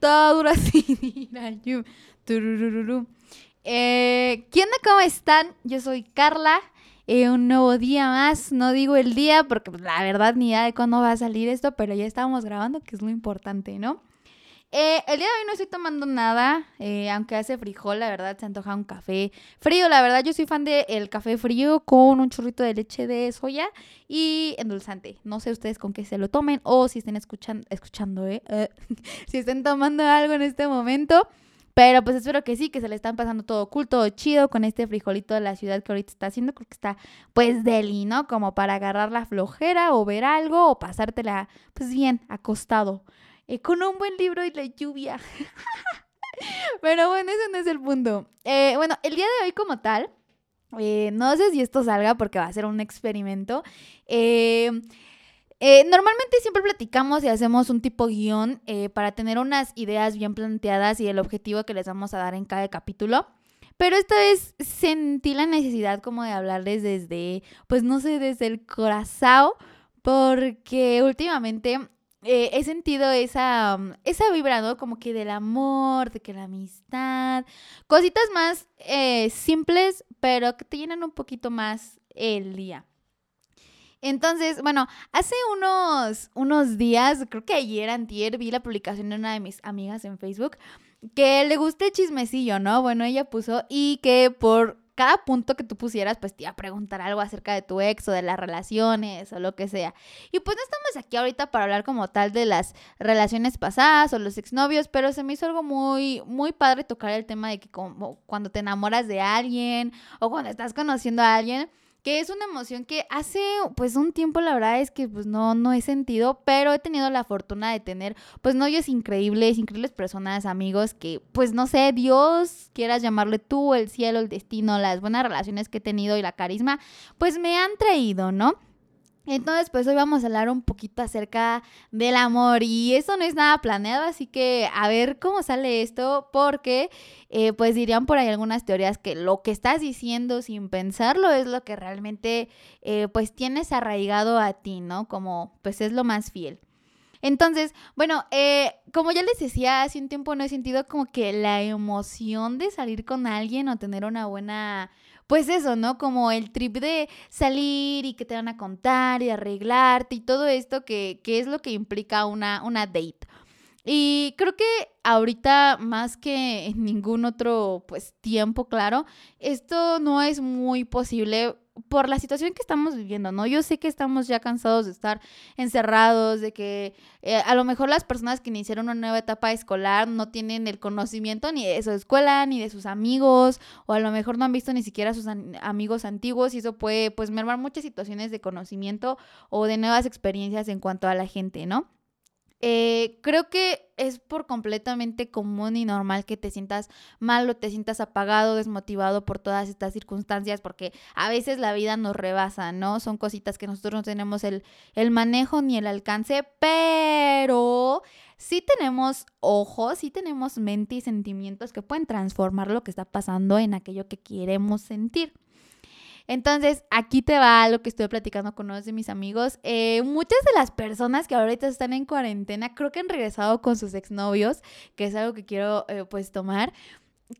eh, ¿Quién onda? ¿Cómo están? Yo soy Carla. Eh, un nuevo día más. No digo el día porque pues, la verdad ni idea de cuándo va a salir esto, pero ya estábamos grabando, que es lo importante, ¿no? Eh, el día de hoy no estoy tomando nada, eh, aunque hace frijol, la verdad se antoja un café frío. La verdad, yo soy fan del café frío con un churrito de leche de soya y endulzante. No sé ustedes con qué se lo tomen o si estén escuchando, escuchando, ¿eh? si estén tomando algo en este momento. Pero pues espero que sí, que se le están pasando todo cool, todo chido con este frijolito de la ciudad que ahorita está haciendo. Creo que está pues deli, ¿no? Como para agarrar la flojera o ver algo o pasártela pues bien acostado. Eh, con un buen libro y la lluvia. Pero bueno, ese no es el punto. Eh, bueno, el día de hoy como tal, eh, no sé si esto salga porque va a ser un experimento. normalmente siempre platicamos y hacemos un tipo guion para tener unas ideas bien planteadas y el objetivo que les vamos a dar en cada capítulo. Pero esta vez sentí la necesidad como de hablarles desde, pues no sé, desde el corazón, porque últimamente eh, he sentido esa, mm, esa vibra. Como que del amor, de que la amistad, cositas más eh, simples, pero que te llenan un poquito más el día. Entonces, bueno, hace unos, unos días, creo que ayer, antier, vi la publicación de una de mis amigas en Facebook que le gusta el chismecillo, ¿no? Bueno, ella puso y que por cada punto que tú pusieras, pues te iba a preguntar algo acerca de tu ex o de las relaciones o lo que sea. Y pues no estamos aquí ahorita para hablar como tal de las relaciones pasadas o los exnovios, pero se me hizo algo muy, muy padre tocar el tema de que como cuando te enamoras de alguien o cuando estás conociendo a alguien, que es una emoción que hace pues un tiempo la verdad es que pues no, no he sentido, pero he tenido la fortuna de tener pues novios increíbles, increíbles personas, amigos que pues no sé, Dios quieras llamarle tú, el cielo, el destino, las buenas relaciones que he tenido y la carisma, pues me han traído, ¿no? Entonces, pues hoy vamos a hablar un poquito acerca del amor y eso no es nada planeado, así que a ver cómo sale esto, porque eh, pues dirían por ahí algunas teorías que lo que estás diciendo sin pensarlo es lo que realmente eh, pues tienes arraigado a ti, ¿no? Como pues es lo más fiel. Entonces, bueno, eh, como ya les decía, hace un tiempo no he sentido como que la emoción de salir con alguien o tener una buena pues eso, ¿no? Como el trip de salir y que te van a contar y arreglarte y todo esto que, que es lo que implica una, una date. Y creo que ahorita más que en ningún otro pues tiempo, claro, esto no es muy posible por la situación que estamos viviendo, ¿no? Yo sé que estamos ya cansados de estar encerrados, de que eh, a lo mejor las personas que iniciaron una nueva etapa escolar no tienen el conocimiento ni de su escuela, ni de sus amigos, o a lo mejor no han visto ni siquiera a sus amigos antiguos y eso puede pues mermar muchas situaciones de conocimiento o de nuevas experiencias en cuanto a la gente, ¿no? Eh, creo que es por completamente común y normal que te sientas mal o te sientas apagado, desmotivado por todas estas circunstancias, porque a veces la vida nos rebasa, ¿no? Son cositas que nosotros no tenemos el, el manejo ni el alcance, pero sí tenemos ojos, sí tenemos mente y sentimientos que pueden transformar lo que está pasando en aquello que queremos sentir. Entonces, aquí te va lo que estoy platicando con uno de mis amigos. Eh, muchas de las personas que ahorita están en cuarentena creo que han regresado con sus exnovios, que es algo que quiero eh, pues tomar.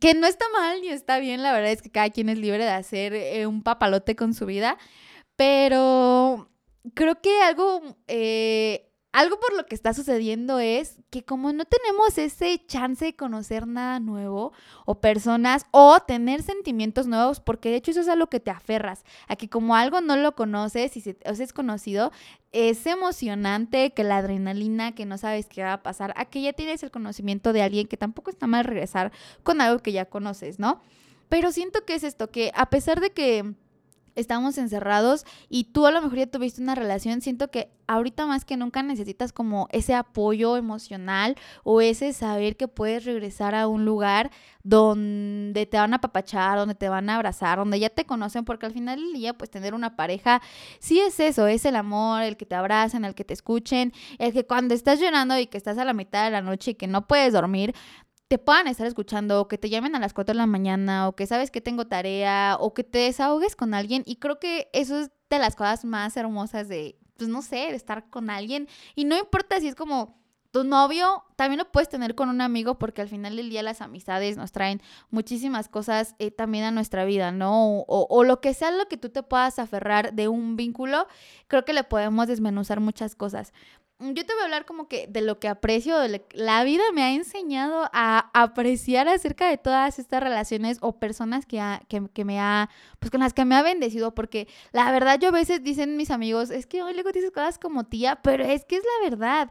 Que no está mal ni está bien, la verdad es que cada quien es libre de hacer eh, un papalote con su vida, pero creo que algo algo por lo que está sucediendo es que como no tenemos ese chance de conocer nada nuevo o personas o tener sentimientos nuevos, porque de hecho eso es a lo que te aferras, a que como algo no lo conoces y se, o es conocido, es emocionante que la adrenalina, que no sabes qué va a pasar, a que ya tienes el conocimiento de alguien que tampoco está mal regresar con algo que ya conoces, ¿no? Pero siento que es esto, que a pesar de que estamos encerrados y tú a lo mejor ya tuviste una relación, siento que ahorita más que nunca necesitas como ese apoyo emocional o ese saber que puedes regresar a un lugar donde te van a apapachar, donde te van a abrazar, donde ya te conocen, porque al final del día pues tener una pareja sí es eso, es el amor, el que te abrazan, el que te escuchen, el que cuando estás llorando y que estás a la mitad de la noche y que no puedes dormir, te puedan estar escuchando o que te llamen a las 4 de la mañana o que sabes que tengo tarea o que te desahogues con alguien y creo que eso es de las cosas más hermosas de, pues no sé, de estar con alguien y no importa si es como tu novio también lo puedes tener con un amigo porque al final del día las amistades nos traen muchísimas cosas eh, también a nuestra vida, ¿no? O, o, lo que sea lo que tú te puedas aferrar de un vínculo, creo que le podemos desmenuzar muchas cosas. Yo te voy a hablar como que de lo que aprecio, de la vida me ha enseñado a apreciar acerca de todas estas relaciones o personas que, que, que, me ha, pues con las que me ha bendecido, porque la verdad yo a veces dicen mis amigos, es que hoy luego dices cosas como tía, pero es que es la verdad.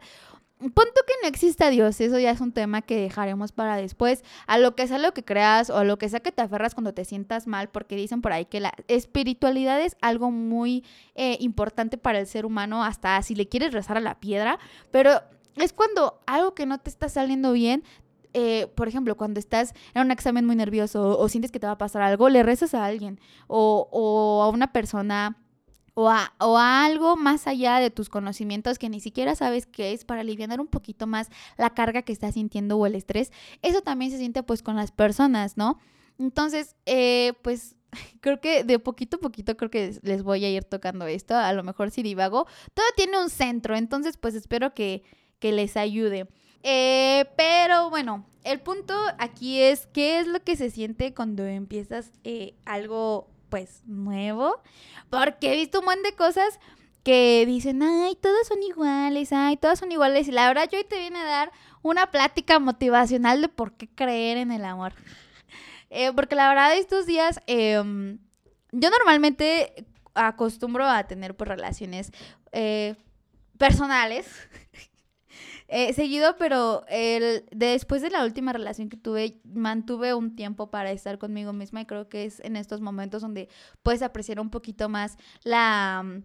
Punto que no exista Dios, eso ya es un tema que dejaremos para después. A lo que sea lo que creas o a lo que sea que te aferras cuando te sientas mal, porque dicen por ahí que la espiritualidad es algo muy eh, importante para el ser humano, hasta si le quieres rezar a la piedra, pero es cuando algo que no te está saliendo bien, eh, por ejemplo, cuando estás en un examen muy nervioso o, sientes que te va a pasar algo, le rezas a alguien o, o a una persona o a, algo más allá de tus conocimientos que ni siquiera sabes qué es para aliviar un poquito más la carga que estás sintiendo o el estrés, eso también se siente pues con las personas, ¿no? Entonces, eh, pues creo que de poquito a poquito creo que les voy a ir tocando esto, a lo mejor si divago, todo tiene un centro, entonces pues espero que, que les ayude. Eh, pero bueno, el punto aquí es qué es lo que se siente cuando empiezas eh, algo pues nuevo, porque he visto un montón de cosas que dicen, ay, todos son iguales, ay, todos son iguales. Y la verdad, yo hoy te viene a dar una plática motivacional de por qué creer en el amor. Eh, porque la verdad, estos días, em, yo normalmente acostumbro a tener pues relaciones eh, personales eh, seguido, pero el, después de la última relación que tuve, mantuve un tiempo para estar conmigo misma y creo que es en estos momentos donde puedes apreciar un poquito más la, mm,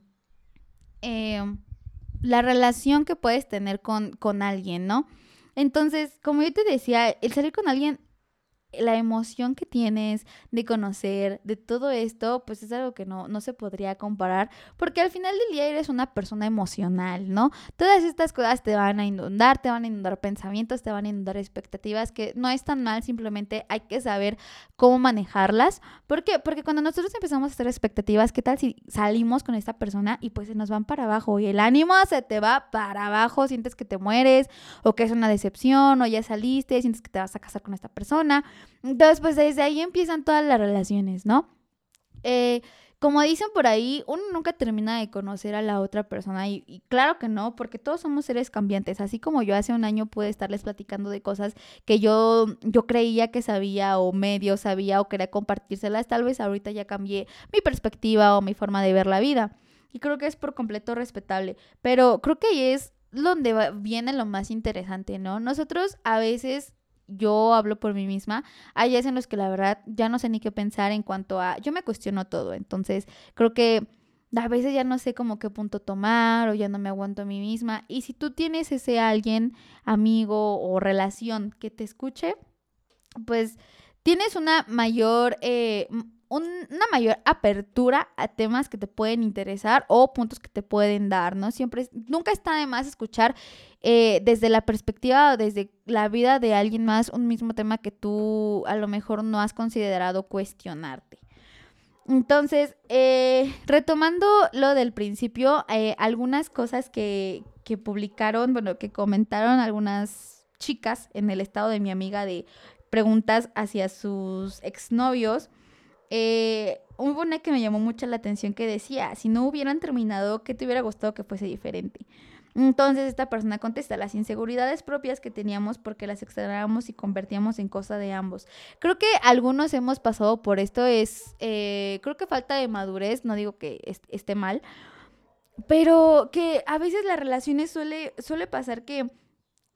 em, la relación que puedes tener con, con alguien, ¿no? Entonces, como yo te decía, el salir con alguien la emoción que tienes de conocer, de todo esto, pues es algo que no, no se podría comparar, porque al final del día eres una persona emocional, ¿no? Todas estas cosas te van a inundar, te van a inundar pensamientos, te van a inundar expectativas, que no es tan mal, simplemente hay que saber cómo manejarlas. ¿Por qué? Porque cuando nosotros empezamos a hacer expectativas, ¿qué tal si salimos con esta persona y pues se nos van para abajo y el ánimo se te va para abajo, sientes que te mueres o que es una decepción o ya saliste, sientes que te vas a casar con esta persona? Entonces, pues desde ahí empiezan todas las relaciones, ¿no? Eh, como dicen por ahí, uno nunca termina de conocer a la otra persona y, claro que no, porque todos somos seres cambiantes, así como yo hace un año pude estarles platicando de cosas que yo, yo creía que sabía o medio sabía o quería compartírselas, tal vez ahorita ya cambié mi perspectiva o mi forma de ver la vida y creo que es por completo respetable, pero creo que ahí es donde viene lo más interesante, ¿no? Nosotros a veces yo hablo por mí misma, hay días en los que la verdad ya no sé ni qué pensar en cuanto a, yo me cuestiono todo, entonces creo que a veces ya no sé como qué punto tomar o ya no me aguanto a mí misma. Y si tú tienes ese alguien, amigo o relación que te escuche, pues tienes una mayor eh, una mayor apertura a temas que te pueden interesar o puntos que te pueden dar, ¿no? Siempre, nunca está de más escuchar eh, desde la perspectiva o desde la vida de alguien más un mismo tema que tú a lo mejor no has considerado cuestionarte. Entonces, eh, retomando lo del principio, eh, algunas cosas que, que publicaron, bueno, que comentaron algunas chicas en el estado de mi amiga de preguntas hacia sus exnovios eh, hubo una que me llamó mucho la atención que decía, si no hubieran terminado, ¿qué te hubiera gustado que fuese diferente? Entonces esta persona contesta, las inseguridades propias que teníamos porque las extrañábamos y convertíamos en cosa de ambos. Creo que algunos hemos pasado por esto, es, eh, creo que falta de madurez, no digo que esté mal, pero que a veces las relaciones suele, suele pasar que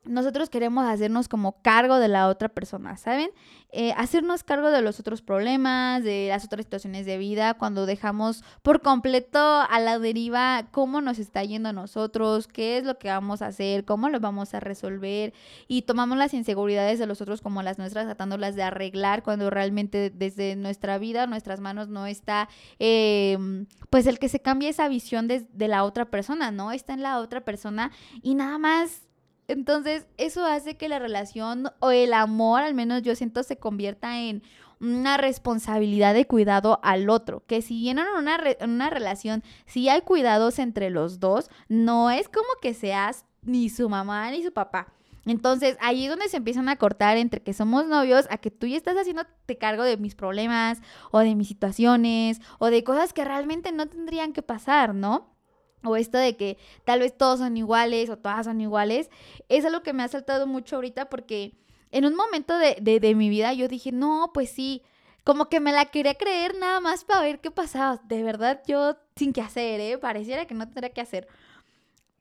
nosotros queremos hacernos como cargo de la otra persona, ¿saben? Eh, hacernos cargo de los otros problemas, de las otras situaciones de vida, cuando dejamos por completo a la deriva cómo nos está yendo a nosotros, qué es lo que vamos a hacer, cómo lo vamos a resolver y tomamos las inseguridades de los otros como las nuestras, tratándolas de arreglar cuando realmente desde nuestra vida, nuestras manos no está, em, pues el que se cambie esa visión de, de la otra persona, ¿no? Está en la otra persona y nada más entonces, eso hace que la relación o el amor, al menos yo siento, se convierta en una responsabilidad de cuidado al otro. Que si bien en una, una relación, si hay cuidados entre los dos, no es como que seas ni su mamá ni su papá. Entonces, ahí es donde se empiezan a cortar entre que somos novios a que tú ya estás haciéndote cargo de mis problemas o de mis situaciones o de cosas que realmente no tendrían que pasar, ¿no? O esto de que tal vez todos son iguales o todas son iguales, es algo que me ha saltado mucho ahorita porque en un momento de, de mi vida yo dije, no, pues sí, como que me la quería creer nada más para ver qué pasaba. De verdad, yo sin qué hacer, ¿eh? Pareciera que no tendría que hacer.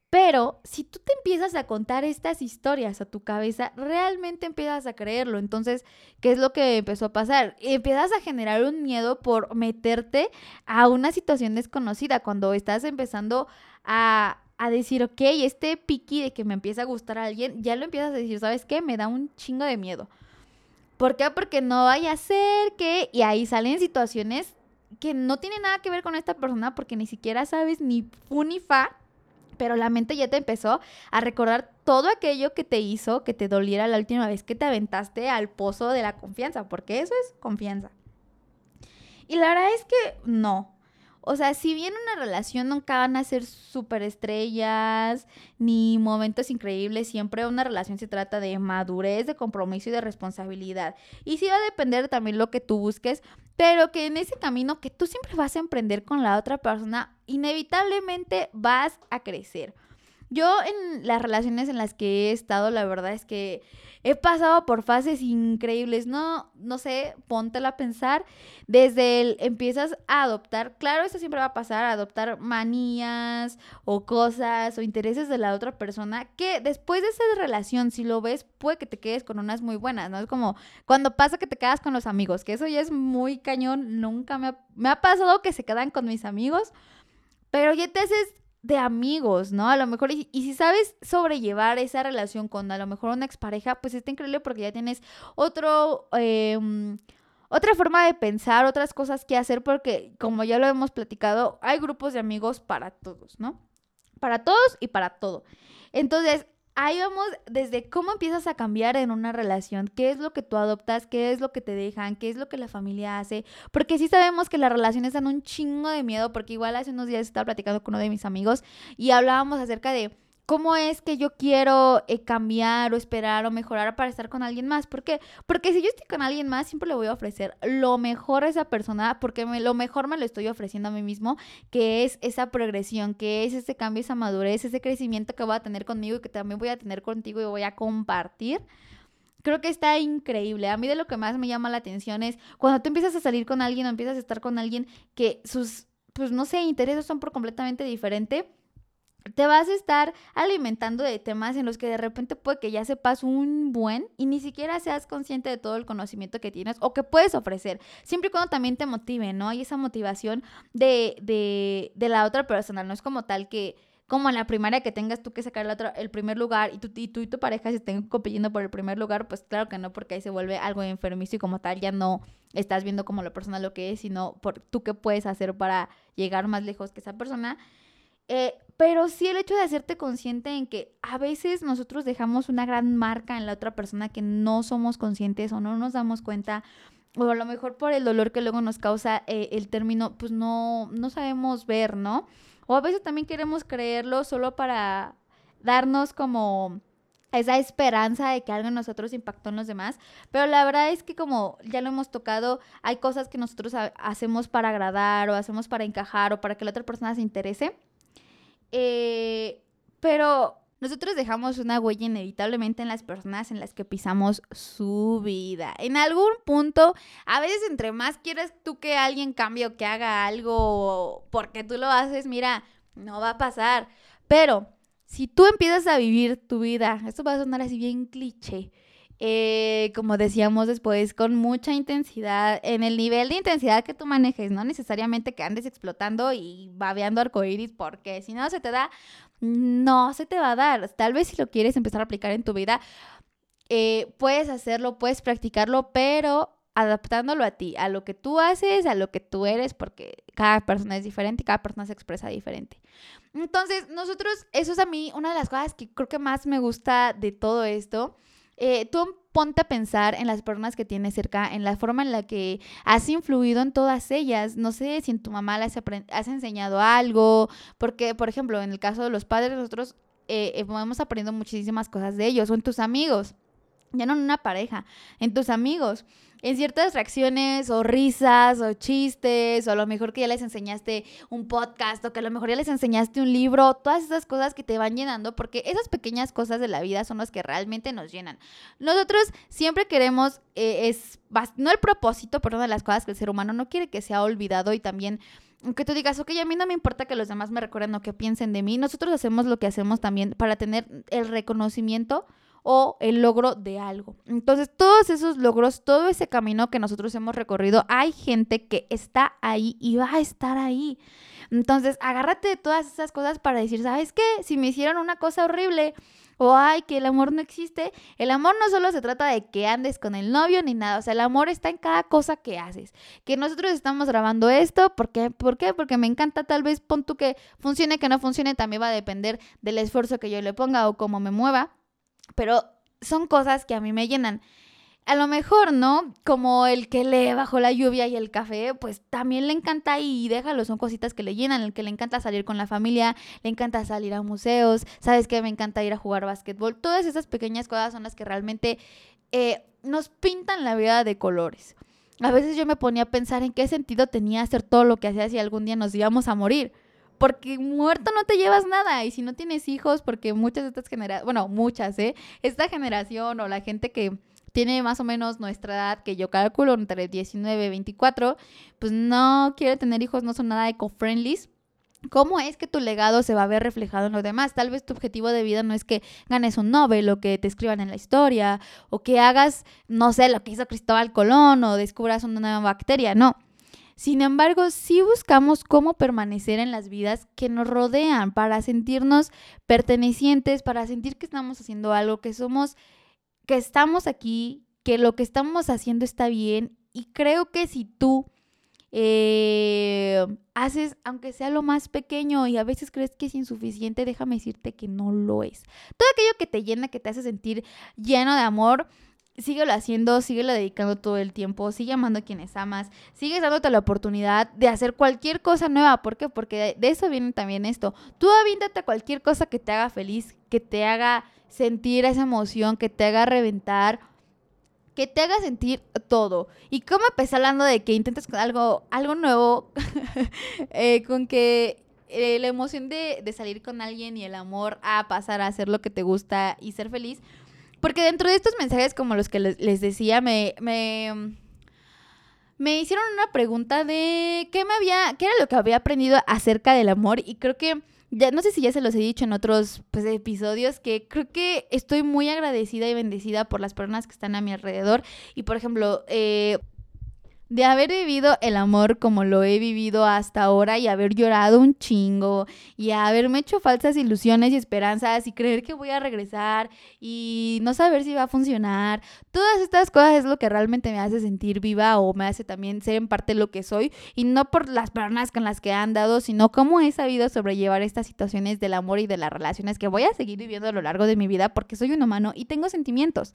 Pero si tú te empiezas a contar estas historias a tu cabeza, realmente empiezas a creerlo. Entonces, ¿qué es lo que empezó a pasar? Empiezas a generar un miedo por meterte a una situación desconocida cuando estás empezando a, a decir, ok, este piqui de que me empieza a gustar a alguien, ya lo empiezas a decir, ¿sabes qué? Me da un chingo de miedo. ¿Por qué? Porque no vaya a ser que... Y ahí salen situaciones que no tienen nada que ver con esta persona porque ni siquiera sabes ni fu ni fa pero la mente ya te empezó a recordar todo aquello que te hizo que te doliera la última vez que te aventaste al pozo de la confianza, porque eso es confianza. Y la verdad es que no. O sea, si bien una relación nunca van a ser súper estrellas ni momentos increíbles, siempre una relación se trata de madurez, de compromiso y de responsabilidad. Y sí va a depender también lo que tú busques, pero que en ese camino que tú siempre vas a emprender con la otra persona, inevitablemente vas a crecer. Yo en las relaciones en las que he estado, la verdad es que he pasado por fases increíbles, no, no sé, póntela a pensar, desde el empiezas a adoptar, claro, eso siempre va a pasar, adoptar manías o cosas o intereses de la otra persona, que después de esa relación, si lo ves, puede que te quedes con unas muy buenas, ¿no? Es como cuando pasa que te quedas con los amigos, que eso ya es muy cañón, nunca me ha, me ha pasado que se quedan con mis amigos, pero ya te haces de amigos, ¿no? A lo mejor, y, si sabes sobrellevar esa relación con a lo mejor una expareja, pues está increíble porque ya tienes otro, em, otra forma de pensar, otras cosas que hacer, porque como ya lo hemos platicado, hay grupos de amigos para todos, ¿no? Para todos y para todo. Entonces, ahí vamos desde cómo empiezas a cambiar en una relación, qué es lo que tú adoptas, qué es lo que te dejan, qué es lo que la familia hace, porque sí sabemos que las relaciones dan un chingo de miedo, porque igual hace unos días estaba platicando con uno de mis amigos y hablábamos acerca de ¿Cómo es que yo quiero eh, cambiar o esperar o mejorar para estar con alguien más? ¿Por qué? Porque si yo estoy con alguien más, siempre le voy a ofrecer lo mejor a esa persona, porque lo mejor me lo estoy ofreciendo a mí mismo, que es esa progresión, que es ese cambio, esa madurez, ese crecimiento que voy a tener conmigo y que también voy a tener contigo y voy a compartir creo que está increíble. A mí de lo que más me llama la atención es cuando tú empiezas a salir con alguien o empiezas a estar con alguien que sus, pues no sé, intereses son por completamente diferente te vas a estar alimentando de temas en los que de repente puede que ya sepas un buen y ni siquiera seas consciente de todo el conocimiento que tienes o que puedes ofrecer, siempre y cuando también te motive, ¿no? Hay esa motivación de, de, de la otra persona, no es como tal que como en la primaria que tengas tú que sacar el, otro, el primer lugar y tú, y tú y tu pareja se estén compitiendo por el primer lugar, pues claro que no, porque ahí se vuelve algo enfermizo y como tal ya no estás viendo como la persona lo que es, sino por tú qué puedes hacer para llegar más lejos que esa persona. Eh, pero sí el hecho de hacerte consciente en que a veces nosotros dejamos una gran marca en la otra persona que no somos conscientes o no nos damos cuenta o a lo mejor por el dolor que luego nos causa eh, el término, pues no, no sabemos ver, ¿no? O a veces también queremos creerlo solo para darnos como esa esperanza de que algo en nosotros impactó en los demás, pero la verdad es que como ya lo hemos tocado, hay cosas que nosotros hacemos para agradar o hacemos para encajar o para que la otra persona se interese eh, pero nosotros dejamos una huella inevitablemente en las personas en las que pisamos su vida. En algún punto, a veces entre más quieres tú que alguien cambie o que haga algo porque tú lo haces, mira, no va a pasar. Pero si tú empiezas a vivir tu vida, esto va a sonar así bien cliché, eh, como decíamos después, con mucha intensidad, en el nivel de intensidad que tú manejes, no necesariamente que andes explotando y babeando arcoíris, porque si no se te da, no se te va a dar. Tal vez si lo quieres empezar a aplicar en tu vida, eh, puedes hacerlo, puedes practicarlo, pero adaptándolo a ti, a lo que tú haces, a lo que tú eres, porque cada persona es diferente y cada persona se expresa diferente. Entonces, nosotros, eso es a mí una de las cosas que creo que más me gusta de todo esto eh, tú ponte a pensar en las personas que tienes cerca, en la forma en la que has influido en todas ellas. No sé si en tu mamá les has enseñado algo, porque, por ejemplo, en el caso de los padres, nosotros eh, eh, vamos aprendiendo muchísimas cosas de ellos o en tus amigos ya no en una pareja, en tus amigos, en ciertas reacciones o risas o chistes, o a lo mejor que ya les enseñaste un podcast o que a lo mejor ya les enseñaste un libro, todas esas cosas que te van llenando, porque esas pequeñas cosas de la vida son las que realmente nos llenan. Nosotros siempre queremos, eh, es no el propósito, pero una de las cosas que el ser humano no quiere que sea olvidado y también aunque tú digas, ok, a mí no me importa que los demás me recuerden o que piensen de mí, nosotros hacemos lo que hacemos también para tener el reconocimiento o el logro de algo. Entonces, todos esos logros, todo ese camino que nosotros hemos recorrido, hay gente que está ahí y va a estar ahí. Entonces, agárrate de todas esas cosas para decir, ¿sabes qué? Si me hicieron una cosa horrible, o ay, que el amor no existe. El amor no solo se trata de que andes con el novio ni nada, o sea, el amor está en cada cosa que haces. Que nosotros estamos grabando esto, ¿por qué? ¿Por qué? Porque me encanta, tal vez pon tú que funcione, que no funcione, también va a depender del esfuerzo que yo le ponga o cómo me mueva pero son cosas que a mí me llenan. A lo mejor, ¿no? Como el que lee bajo la lluvia y el café, pues también le encanta y déjalo, son cositas que le llenan. El que le encanta salir con la familia, le encanta salir a museos, sabes que me encanta ir a jugar básquetbol. Todas esas pequeñas cosas son las que realmente eh, nos pintan la vida de colores. A veces yo me ponía a pensar en qué sentido tenía hacer todo lo que hacía si algún día nos íbamos a morir porque muerto no te llevas nada. Y si no tienes hijos, porque muchas de estas generaciones, bueno, muchas, ¿eh? Esta generación o la gente que tiene más o menos nuestra edad, que yo calculo entre 19 y 24, pues no quiere tener hijos, no son nada eco-friendly. ¿Cómo es que tu legado se va a ver reflejado en los demás? Tal vez tu objetivo de vida no es que ganes un Nobel o que te escriban en la historia o que hagas, no sé, lo que hizo Cristóbal Colón o descubras una nueva bacteria, no. Sin embargo, sí buscamos cómo permanecer en las vidas que nos rodean para sentirnos pertenecientes, para sentir que estamos haciendo algo, que somos, que estamos aquí, que lo que estamos haciendo está bien. Y creo que si tú eh, haces, aunque sea lo más pequeño y a veces crees que es insuficiente, déjame decirte que no lo es. Todo aquello que te llena, que te hace sentir lleno de amor, síguelo haciendo, síguelo dedicando todo el tiempo, sigue amando a quienes amas, sigue dándote la oportunidad de hacer cualquier cosa nueva. ¿Por qué? Porque de, eso viene también esto. Tú aviéntate cualquier cosa que te haga feliz, que te haga sentir esa emoción, que te haga reventar, que te haga sentir todo. Y como empecé hablando de que intentes algo, algo nuevo, eh, con que eh, la emoción de, de salir con alguien y el amor a pasar a hacer lo que te gusta y ser feliz porque dentro de estos mensajes, como los que les, decía, me, me, me, hicieron una pregunta de qué me había, qué era lo que había aprendido acerca del amor. Y creo que, ya no sé si ya se los he dicho en otros pues, episodios, que creo que estoy muy agradecida y bendecida por las personas que están a mi alrededor. Y por ejemplo, eh, de haber vivido el amor como lo he vivido hasta ahora y haber llorado un chingo y haberme hecho falsas ilusiones y esperanzas y creer que voy a regresar y no saber si va a funcionar. Todas estas cosas es lo que realmente me hace sentir viva o me hace también ser en parte lo que soy y no por las personas con las que he andado, sino cómo he sabido sobrellevar estas situaciones del amor y de las relaciones que voy a seguir viviendo a lo largo de mi vida porque soy un humano y tengo sentimientos.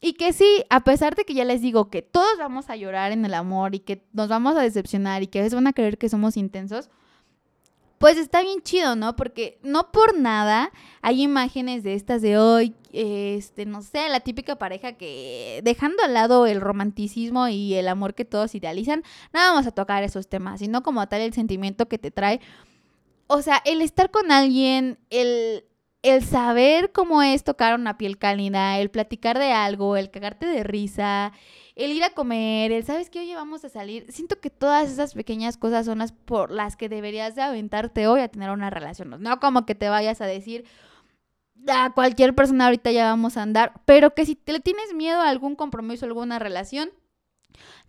Y que sí, a pesar de que ya les digo que todos vamos a llorar en el amor y que nos vamos a decepcionar y que a veces van a creer que somos intensos, pues está bien chido, ¿no? Porque no por nada hay imágenes de estas de hoy, este, no sé, la típica pareja que dejando al lado el romanticismo y el amor que todos idealizan, no vamos a tocar esos temas, sino como tal el sentimiento que te trae. O sea, el estar con alguien, el el saber cómo es tocar una piel cálida, el platicar de algo, el cagarte de risa, el ir a comer, el sabes que hoy vamos a salir, siento que todas esas pequeñas cosas son las por las que deberías de aventarte hoy a tener una relación. No como que te vayas a decir a cualquier persona ahorita ya vamos a andar, pero que si te tienes miedo a algún compromiso, alguna relación,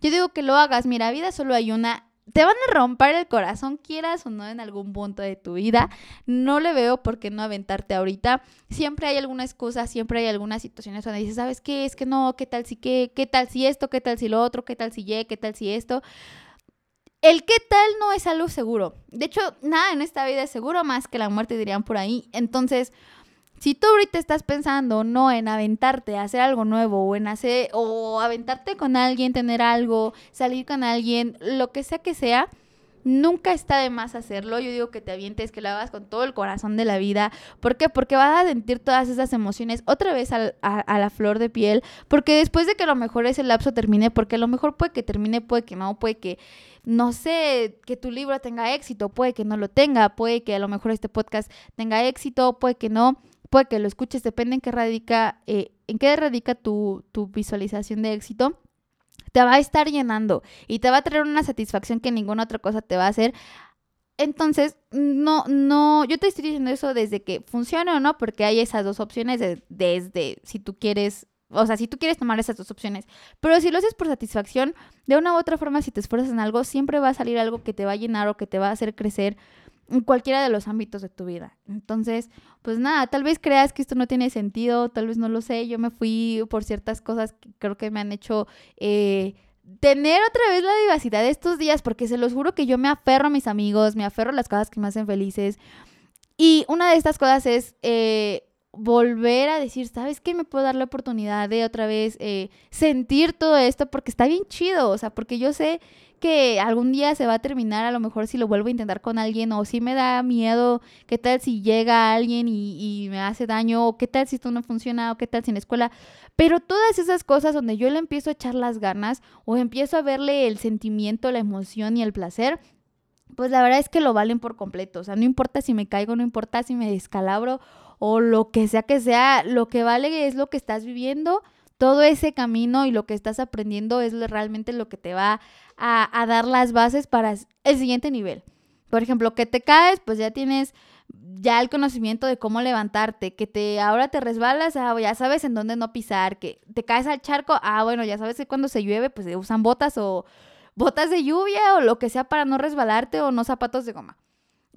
yo digo que lo hagas. Mira, vida solo hay una te van a romper el corazón, quieras o no, en algún punto de tu vida. No le veo por qué no aventarte ahorita. Siempre hay alguna excusa, siempre hay algunas situaciones donde dices, ¿sabes qué? Es que no, ¿qué tal si qué? ¿Qué tal si esto? ¿Qué tal si lo otro? ¿Qué tal si Y? ¿Qué tal si esto? El qué tal no es algo seguro. De hecho, nada en esta vida es seguro más que la muerte, dirían por ahí. Entonces, si tú ahorita estás pensando no en aventarte a hacer algo nuevo o en hacer o aventarte con alguien, tener algo, salir con alguien, lo que sea que sea, nunca está de más hacerlo. Yo digo que te avientes, que lo hagas con todo el corazón de la vida. ¿Por qué? Porque vas a sentir todas esas emociones otra vez a, a, la flor de piel. Porque después de que a lo mejor ese lapso termine, porque a lo mejor puede que termine, puede que no, puede que no sé, que tu libro tenga éxito, puede que no lo tenga, puede que a lo mejor este podcast tenga éxito, puede que no, puede que lo escuches, depende en qué radica, eh, en qué radica tu, tu visualización de éxito te va a estar llenando y te va a traer una satisfacción que ninguna otra cosa te va a hacer. Entonces, no, no, yo te estoy diciendo eso desde que funcione o no, porque hay esas dos opciones desde si tú quieres, o sea, si tú quieres tomar esas dos opciones. Pero si lo haces por satisfacción, de una u otra forma, si te esfuerzas en algo, siempre va a salir algo que te va a llenar o que te va a hacer crecer en cualquiera de los ámbitos de tu vida. Entonces, pues nada, tal vez creas que esto no tiene sentido, tal vez no lo sé, yo me fui por ciertas cosas que creo que me han hecho eh, tener otra vez la vivacidad de estos días, porque se los juro que yo me aferro a mis amigos, me aferro a las cosas que me hacen felices. Y una de estas cosas es eh, volver a decir, ¿sabes qué? Me puedo dar la oportunidad de otra vez eh, sentir todo esto, porque está bien chido, o sea, porque yo sé que algún día se va a terminar, a lo mejor si lo vuelvo a intentar con alguien, o si me da miedo, qué tal si llega alguien y, me hace daño, o qué tal si esto no funciona, o qué tal si en la escuela. Pero todas esas cosas donde yo le empiezo a echar las ganas, o empiezo a verle el sentimiento, la emoción y el placer, pues la verdad es que lo valen por completo. O sea, no importa si me caigo, no importa si me descalabro, o lo que sea que sea, lo que vale es lo que estás viviendo todo ese camino y lo que estás aprendiendo es realmente lo que te va a, dar las bases para el siguiente nivel. Por ejemplo, que te caes, pues ya tienes ya el conocimiento de cómo levantarte, que te ahora te resbalas, ah, ya sabes en dónde no pisar, que te caes al charco, ah, bueno, ya sabes que cuando se llueve, pues se usan botas o botas de lluvia o lo que sea para no resbalarte o no zapatos de goma.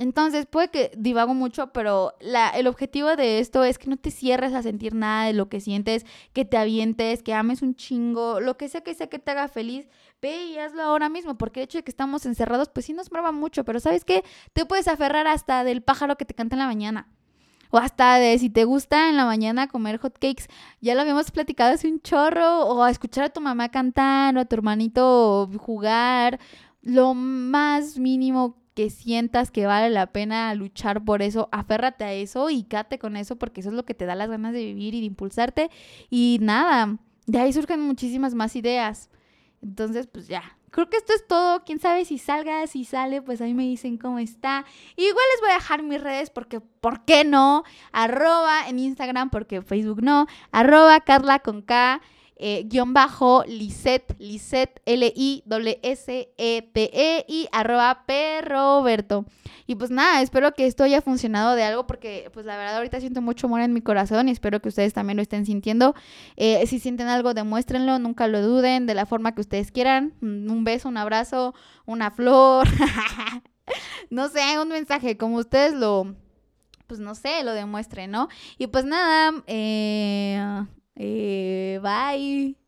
Entonces, puede que divago mucho, pero la, el objetivo de esto es que no te cierres a sentir nada de lo que sientes, que te avientes, que ames un chingo, lo que sea que sea que te haga feliz, ve y hazlo ahora mismo, porque el hecho de que estamos encerrados, pues sí nos prueba mucho, pero ¿sabes qué? Te puedes aferrar hasta del pájaro que te canta en la mañana. O hasta de si te gusta en la mañana comer hot cakes, ya lo habíamos platicado hace un chorro, o a escuchar a tu mamá cantar, o a tu hermanito jugar, lo más mínimo que sientas que vale la pena luchar por eso, aférrate a eso y cate con eso porque eso es lo que te da las ganas de vivir y de impulsarte. Y nada, de ahí surgen muchísimas más ideas. Entonces, pues ya. Creo que esto es todo. Quién sabe si salga, si sale, pues ahí me dicen cómo está. Igual les voy a dejar mis redes porque, ¿por qué no? Arroba en Instagram porque Facebook no. Arroba Carla con K eh, guion bajo Lisette, Lisette, L-I-S-E-T-E e, y arroba perroberto. Y pues nada, espero que esto haya funcionado de algo porque pues la verdad ahorita siento mucho amor en mi corazón y espero que ustedes también lo estén sintiendo. Eh, si sienten algo, demuéstrenlo, nunca lo duden, de la forma que ustedes quieran. Un beso, un abrazo, una flor, no sé, un mensaje, como ustedes lo pues no sé, lo demuestren, ¿no? Y pues nada, eh, eh, bye.